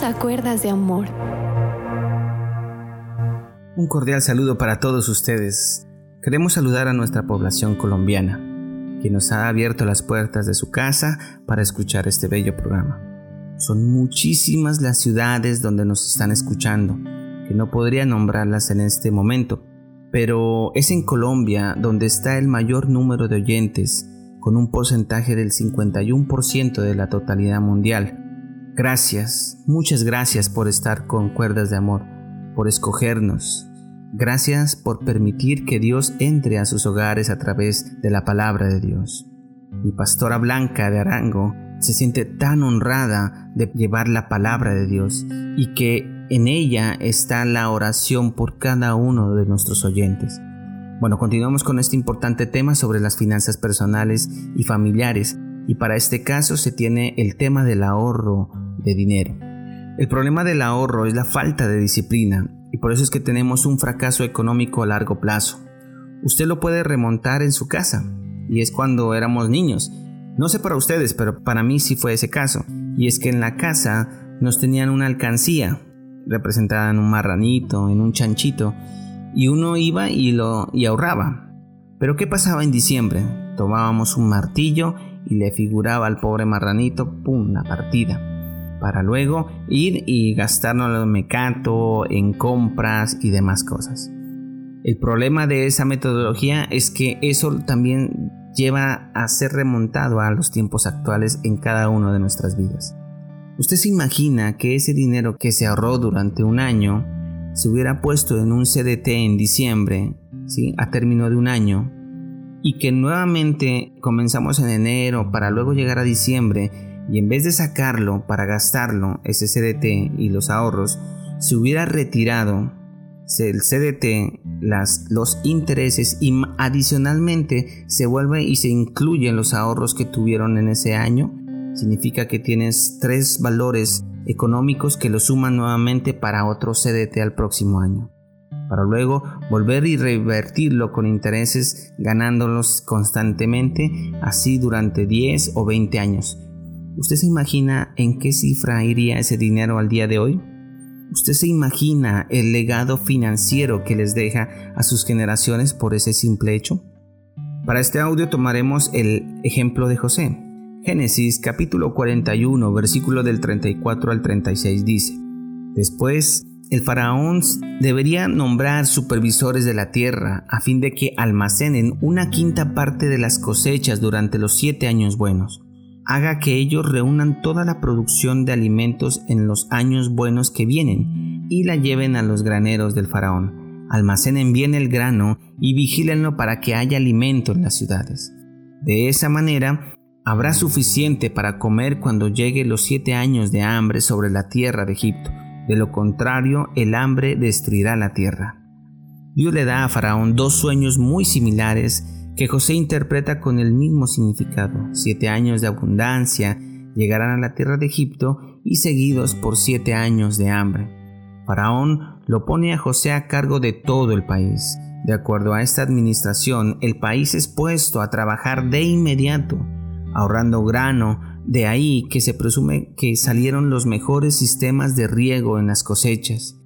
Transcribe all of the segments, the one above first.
Bienvenidos de Amor. Un cordial saludo para todos ustedes. Queremos saludar a nuestra población colombiana, que nos ha abierto las puertas de su casa para escuchar este bello programa. Son muchísimas las ciudades donde nos están escuchando, que no podría nombrarlas en este momento, pero es en Colombia donde está el mayor número de oyentes, con un porcentaje del 51% de la totalidad mundial Gracias, muchas gracias por estar con cuerdas de amor, por escogernos. Gracias por permitir que Dios entre a sus hogares a través de la palabra de Dios. Mi pastora Blanca de Arango se siente tan honrada de llevar la palabra de Dios y que en ella está la oración por cada uno de nuestros oyentes. Bueno, continuamos con este importante tema sobre las finanzas personales y familiares y para este caso se tiene el tema del ahorro de dinero. El problema del ahorro es la falta de disciplina y por eso es que tenemos un fracaso económico a largo plazo. Usted lo puede remontar en su casa y es cuando éramos niños. No sé para ustedes, pero para mí sí fue ese caso. Y es que en la casa nos tenían una alcancía representada en un marranito, en un chanchito, y uno iba y lo y ahorraba. Pero ¿qué pasaba en diciembre? Tomábamos un martillo y le figuraba al pobre marranito, ¡pum!, la partida para luego ir y gastarnos en mecato, en compras y demás cosas. El problema de esa metodología es que eso también lleva a ser remontado a los tiempos actuales en cada una de nuestras vidas. Usted se imagina que ese dinero que se ahorró durante un año se hubiera puesto en un CDT en diciembre, ¿sí? a término de un año, y que nuevamente comenzamos en enero para luego llegar a diciembre y en vez de sacarlo para gastarlo, ese CDT y los ahorros, se hubiera retirado el CDT, los intereses y adicionalmente se vuelve y se incluyen los ahorros que tuvieron en ese año, significa que tienes tres valores económicos que lo suman nuevamente para otro CDT al próximo año, para luego volver y revertirlo con intereses ganándolos constantemente, así durante 10 o 20 años. ¿Usted se imagina en qué cifra iría ese dinero al día de hoy? ¿Usted se imagina el legado financiero que les deja a sus generaciones por ese simple hecho? Para este audio tomaremos el ejemplo de José. Génesis capítulo 41 versículo del 34 al 36 dice, Después el faraón debería nombrar supervisores de la tierra a fin de que almacenen una quinta parte de las cosechas durante los siete años buenos haga que ellos reúnan toda la producción de alimentos en los años buenos que vienen y la lleven a los graneros del faraón. Almacenen bien el grano y vigílenlo para que haya alimento en las ciudades. De esa manera, habrá suficiente para comer cuando llegue los siete años de hambre sobre la tierra de Egipto. De lo contrario, el hambre destruirá la tierra. Dios le da a Faraón dos sueños muy similares que José interpreta con el mismo significado. Siete años de abundancia llegarán a la tierra de Egipto y seguidos por siete años de hambre. Faraón lo pone a José a cargo de todo el país. De acuerdo a esta administración, el país es puesto a trabajar de inmediato, ahorrando grano, de ahí que se presume que salieron los mejores sistemas de riego en las cosechas,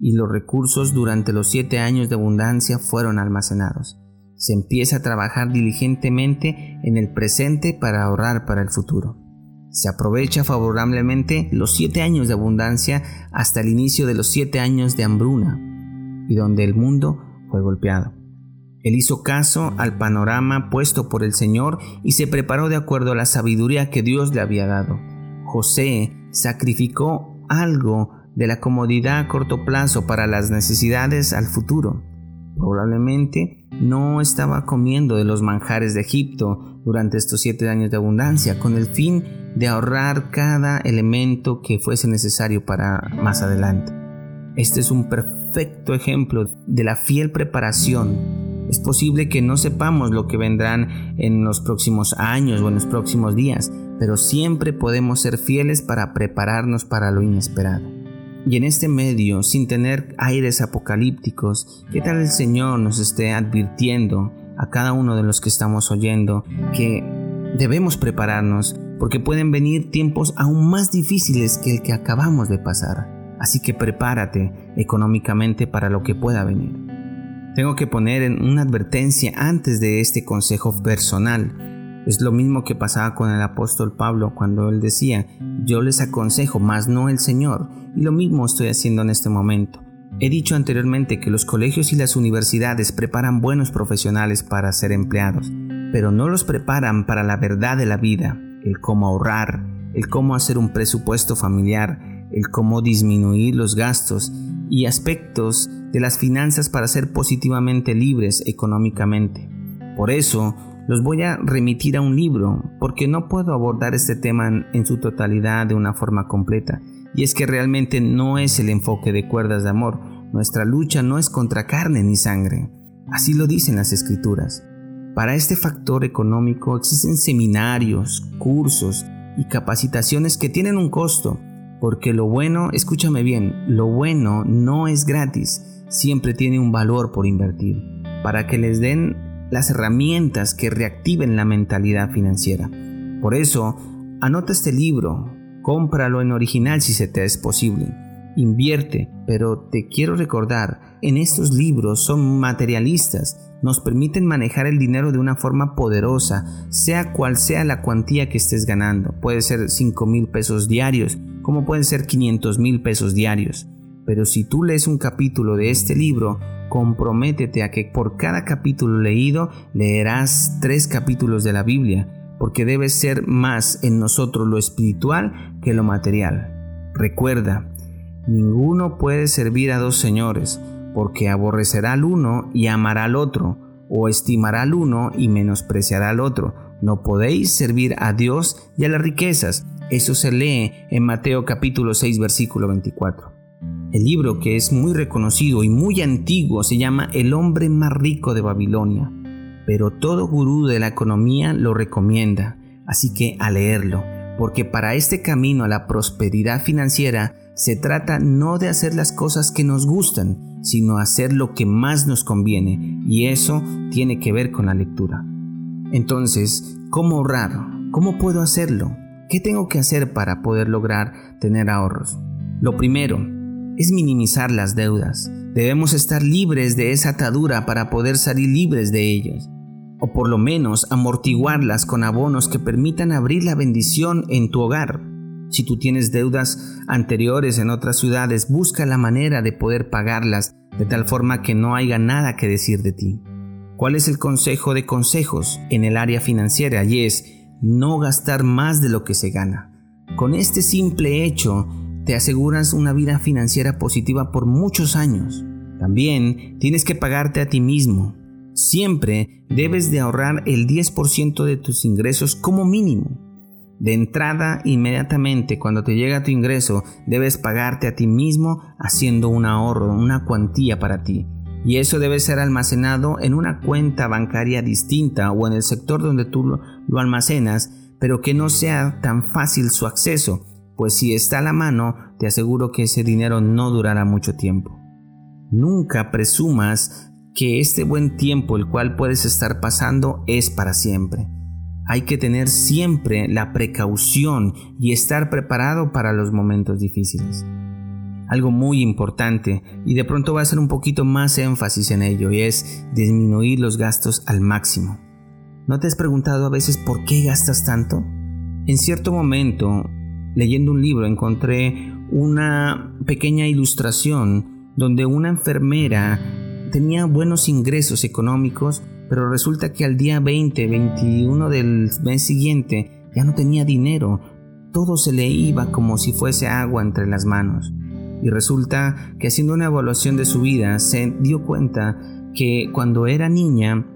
y los recursos durante los siete años de abundancia fueron almacenados se empieza a trabajar diligentemente en el presente para ahorrar para el futuro. Se aprovecha favorablemente los siete años de abundancia hasta el inicio de los siete años de hambruna y donde el mundo fue golpeado. Él hizo caso al panorama puesto por el Señor y se preparó de acuerdo a la sabiduría que Dios le había dado. José sacrificó algo de la comodidad a corto plazo para las necesidades al futuro. Probablemente no estaba comiendo de los manjares de Egipto durante estos siete años de abundancia, con el fin de ahorrar cada elemento que fuese necesario para más adelante. Este es un perfecto ejemplo de la fiel preparación. Es posible que no sepamos lo que vendrán en los próximos años o en los próximos días, pero siempre podemos ser fieles para prepararnos para lo inesperado. Y en este medio, sin tener aires apocalípticos, ¿qué tal el Señor nos esté advirtiendo a cada uno de los que estamos oyendo que debemos prepararnos, porque pueden venir tiempos aún más difíciles que el que acabamos de pasar. Así que prepárate económicamente para lo que pueda venir. Tengo que poner en una advertencia antes de este consejo personal. Es lo mismo que pasaba con el apóstol Pablo cuando él decía, yo les aconsejo, mas no el Señor. Y lo mismo estoy haciendo en este momento. He dicho anteriormente que los colegios y las universidades preparan buenos profesionales para ser empleados, pero no los preparan para la verdad de la vida, el cómo ahorrar, el cómo hacer un presupuesto familiar, el cómo disminuir los gastos y aspectos de las finanzas para ser positivamente libres económicamente. Por eso, los voy a remitir a un libro, porque no puedo abordar este tema en, su totalidad de una forma completa y es que realmente no es el enfoque de cuerdas de amor. Nuestra lucha no es contra carne ni sangre. Así lo dicen las escrituras. Para este factor económico existen seminarios, cursos y capacitaciones que tienen un costo, porque lo bueno, escúchame bien, lo bueno no es gratis, siempre tiene un valor por invertir, para que les den las herramientas que reactiven la mentalidad financiera. Por eso, anota este libro, Cómpralo en original si se te es posible. Invierte, pero te quiero recordar, en estos libros son materialistas, nos permiten manejar el dinero de una forma poderosa, sea cual sea la cuantía que estés ganando. Puede ser 5 mil pesos diarios, como pueden ser 500 mil pesos diarios. Pero si tú lees un capítulo de este libro, comprométete a que por cada capítulo leído leerás tres capítulos de la Biblia porque debe ser más en nosotros lo espiritual que lo material. Recuerda, ninguno puede servir a dos señores, porque aborrecerá al uno y amará al otro, o estimará al uno y menospreciará al otro. No podéis servir a Dios y a las riquezas. Eso se lee en Mateo capítulo 6 versículo 24. El libro que es muy reconocido y muy antiguo se llama El hombre más rico de Babilonia pero todo gurú de la economía lo recomienda, así que a leerlo, porque para este camino a la prosperidad financiera se trata no de hacer las cosas que nos gustan, sino hacer lo que más nos conviene, y eso tiene que ver con la lectura. Entonces, ¿cómo ahorrar? ¿Cómo puedo hacerlo? ¿Qué tengo que hacer para poder lograr tener ahorros? Lo primero es minimizar las deudas. Debemos estar libres de esa atadura para poder salir libres de ellos o por lo menos amortiguarlas con abonos que permitan abrir la bendición en tu hogar. Si tú tienes deudas anteriores en otras ciudades, busca la manera de poder pagarlas de tal forma que no haya nada que decir de ti. ¿Cuál es el consejo de consejos en el área financiera? Y es no gastar más de lo que se gana. Con este simple hecho, te aseguras una vida financiera positiva por muchos años. También tienes que pagarte a ti mismo. Siempre debes de ahorrar el 10% de tus ingresos como mínimo. De entrada, inmediatamente cuando te llega tu ingreso, debes pagarte a ti mismo haciendo un ahorro, una cuantía para ti. Y eso debe ser almacenado en una cuenta bancaria distinta o en el sector donde tú lo, almacenas, pero que no sea tan fácil su acceso, pues si está a la mano, te aseguro que ese dinero no durará mucho tiempo. Nunca presumas que este buen tiempo el cual puedes estar pasando es para siempre. Hay que tener siempre la precaución y estar preparado para los momentos difíciles. Algo muy importante, y de pronto va a ser un poquito más énfasis en ello, y es disminuir los gastos al máximo. ¿No te has preguntado a veces por qué gastas tanto? En cierto momento, leyendo un libro, encontré una pequeña ilustración donde una enfermera tenía buenos ingresos económicos, pero resulta que al día 20, 21 del mes siguiente ya no tenía dinero. Todo se le iba como si fuese agua entre las manos. Y resulta que haciendo una evaluación de su vida se dio cuenta que cuando era niña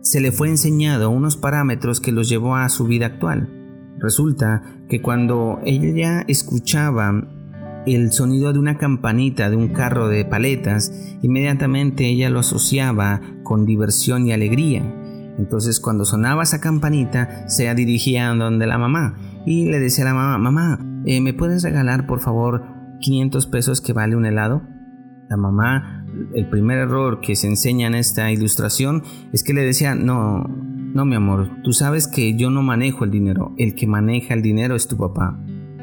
se le fue enseñado unos parámetros que los llevó a su vida actual. Resulta que cuando ella escuchaba el sonido de una campanita de un carro de paletas, inmediatamente ella lo asociaba con diversión y alegría. Entonces cuando sonaba esa campanita, se dirigía a donde la mamá y le decía a la mamá, mamá, eh, ¿me puedes regalar por favor 500 pesos que vale un helado? La mamá, el primer error que se enseña en esta ilustración es que le decía, no, No, mi amor, tú sabes que yo no manejo el dinero, el que maneja el dinero es tu papá.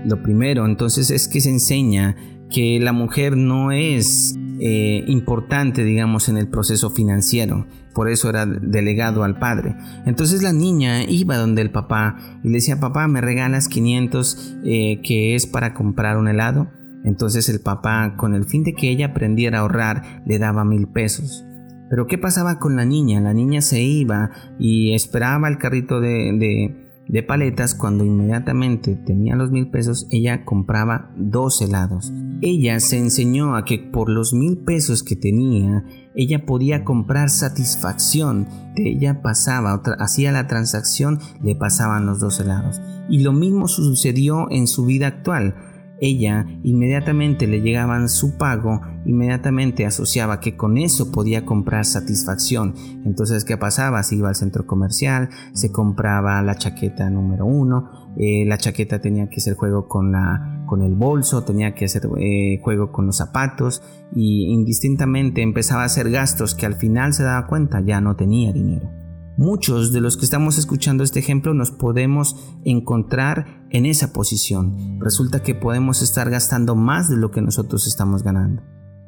Lo primero, entonces, es que se enseña que la mujer no es eh, importante, digamos, en el proceso financiero. Por eso era delegado al padre. Entonces la niña iba donde el papá y le decía, papá, ¿me regalas 500 eh, que es para comprar un helado? Entonces el papá, con el fin de que ella aprendiera a ahorrar, le daba mil pesos. Pero ¿qué pasaba con la niña? La niña se iba y esperaba el carrito de, paletas cuando inmediatamente tenía los mil pesos, ella compraba dos helados. Ella se enseñó a que por los mil pesos que tenía, ella podía comprar satisfacción. Ella pasaba, hacía la transacción, le pasaban los dos helados. Y lo mismo sucedió en su vida actual ella inmediatamente le llegaban su pago, inmediatamente asociaba que con eso podía comprar satisfacción. Entonces, ¿qué pasaba? Se iba al centro comercial, se compraba la chaqueta número uno, eh, la chaqueta tenía que hacer juego con, la, con el bolso, tenía que hacer eh, juego con los zapatos y indistintamente empezaba a hacer gastos que al final se daba cuenta ya no tenía dinero. Muchos de los que estamos escuchando este ejemplo nos podemos encontrar en esa posición. Resulta que podemos estar gastando más de lo que nosotros estamos ganando.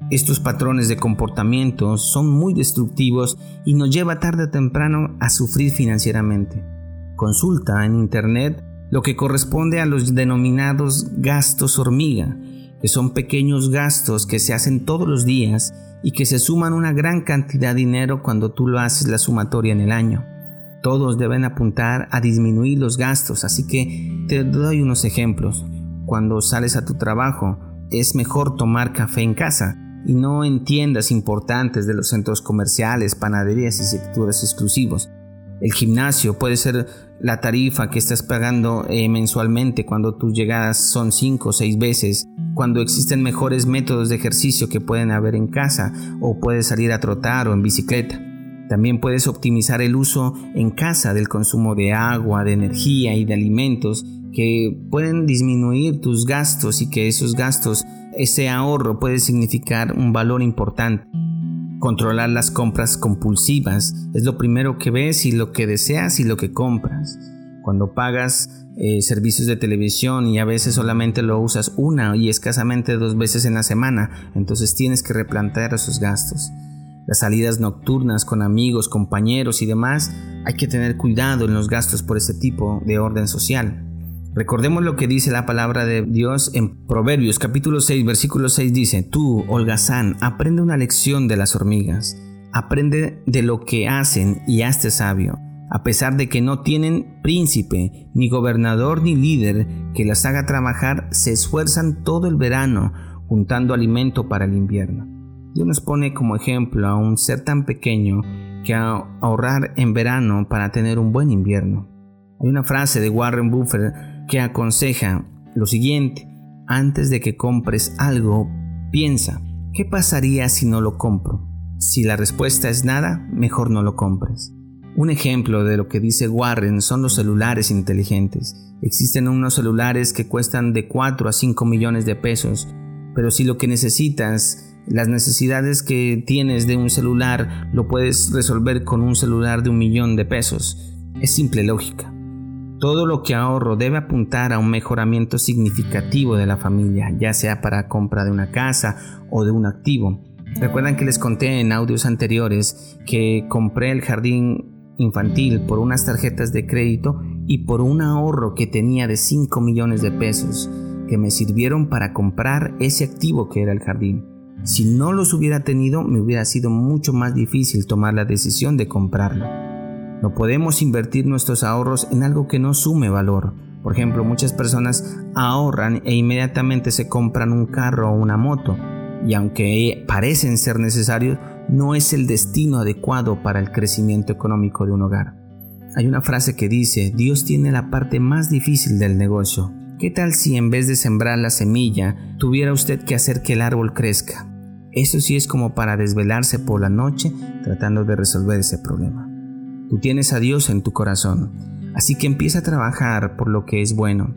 Estos patrones de comportamiento son muy destructivos y nos lleva tarde o temprano a sufrir financieramente. Consulta en Internet lo que corresponde a los denominados gastos hormiga, que son pequeños gastos que se hacen todos los días y que se suman una gran cantidad de dinero cuando tú lo haces la sumatoria en el año. Todos deben apuntar a disminuir los gastos, así que te doy unos ejemplos. Cuando sales a tu trabajo, es mejor tomar café en casa y no en tiendas importantes de los centros comerciales, panaderías y sectores exclusivos. El gimnasio puede ser la tarifa que estás pagando eh, mensualmente cuando tus llegadas son 5 o 6 veces, cuando existen mejores métodos de ejercicio que pueden haber en casa o puedes salir a trotar o en bicicleta. También puedes optimizar el uso en casa del consumo de agua, de energía y de alimentos que pueden disminuir tus gastos y que esos gastos, ese ahorro puede significar un valor importante. Controlar las compras compulsivas es lo primero que ves y lo que deseas y lo que compras. Cuando pagas eh, servicios de televisión y a veces solamente lo usas una y escasamente dos veces en la semana, entonces tienes que replantear esos gastos. Las salidas nocturnas con amigos, compañeros y demás, hay que tener cuidado en los gastos por ese tipo de orden social. Recordemos lo que dice la palabra de Dios en Proverbios capítulo 6 versículo 6 dice, Tú, holgazán, aprende una lección de las hormigas, aprende de lo que hacen y hazte sabio, a pesar de que no tienen príncipe, ni gobernador, ni líder que las haga trabajar, se esfuerzan todo el verano juntando alimento para el invierno. Dios nos pone como ejemplo a un ser tan pequeño que ahorrar en verano para tener un buen invierno. Hay una frase de Warren Buffett que aconseja lo siguiente, antes de que compres algo, piensa, ¿qué pasaría si no lo compro? Si la respuesta es nada, mejor no lo compres. Un ejemplo de lo que dice Warren son los celulares inteligentes. Existen unos celulares que cuestan de 4 a 5 millones de pesos, pero si lo que necesitas, las necesidades que tienes de un celular, lo puedes resolver con un celular de un millón de pesos. Es simple lógica. Todo lo que ahorro debe apuntar a un mejoramiento significativo de la familia, ya sea para compra de una casa o de un activo. Recuerdan que les conté en audios anteriores que compré el jardín infantil por unas tarjetas de crédito y por un ahorro que tenía de 5 millones de pesos que me sirvieron para comprar ese activo que era el jardín. Si no los hubiera tenido, me hubiera sido mucho más difícil tomar la decisión de comprarlo. No podemos invertir nuestros ahorros en algo que no sume valor. Por ejemplo, muchas personas ahorran e inmediatamente se compran un carro o una moto, y aunque parecen ser necesarios, no es el destino adecuado para el crecimiento económico de un hogar. Hay una frase que dice, Dios tiene la parte más difícil del negocio. ¿Qué tal si en vez de sembrar la semilla, tuviera usted que hacer que el árbol crezca? Eso sí es como para desvelarse por la noche tratando de resolver ese problema. Tú tienes a Dios en tu corazón, así que empieza a trabajar por lo que es bueno.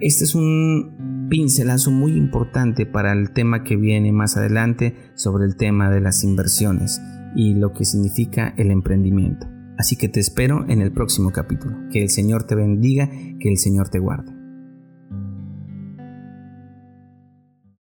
Este es un pincelazo muy importante para el tema que viene más adelante sobre el tema de las inversiones y lo que significa el emprendimiento. Así que te espero en el próximo capítulo. Que el Señor te bendiga, que el Señor te guarde.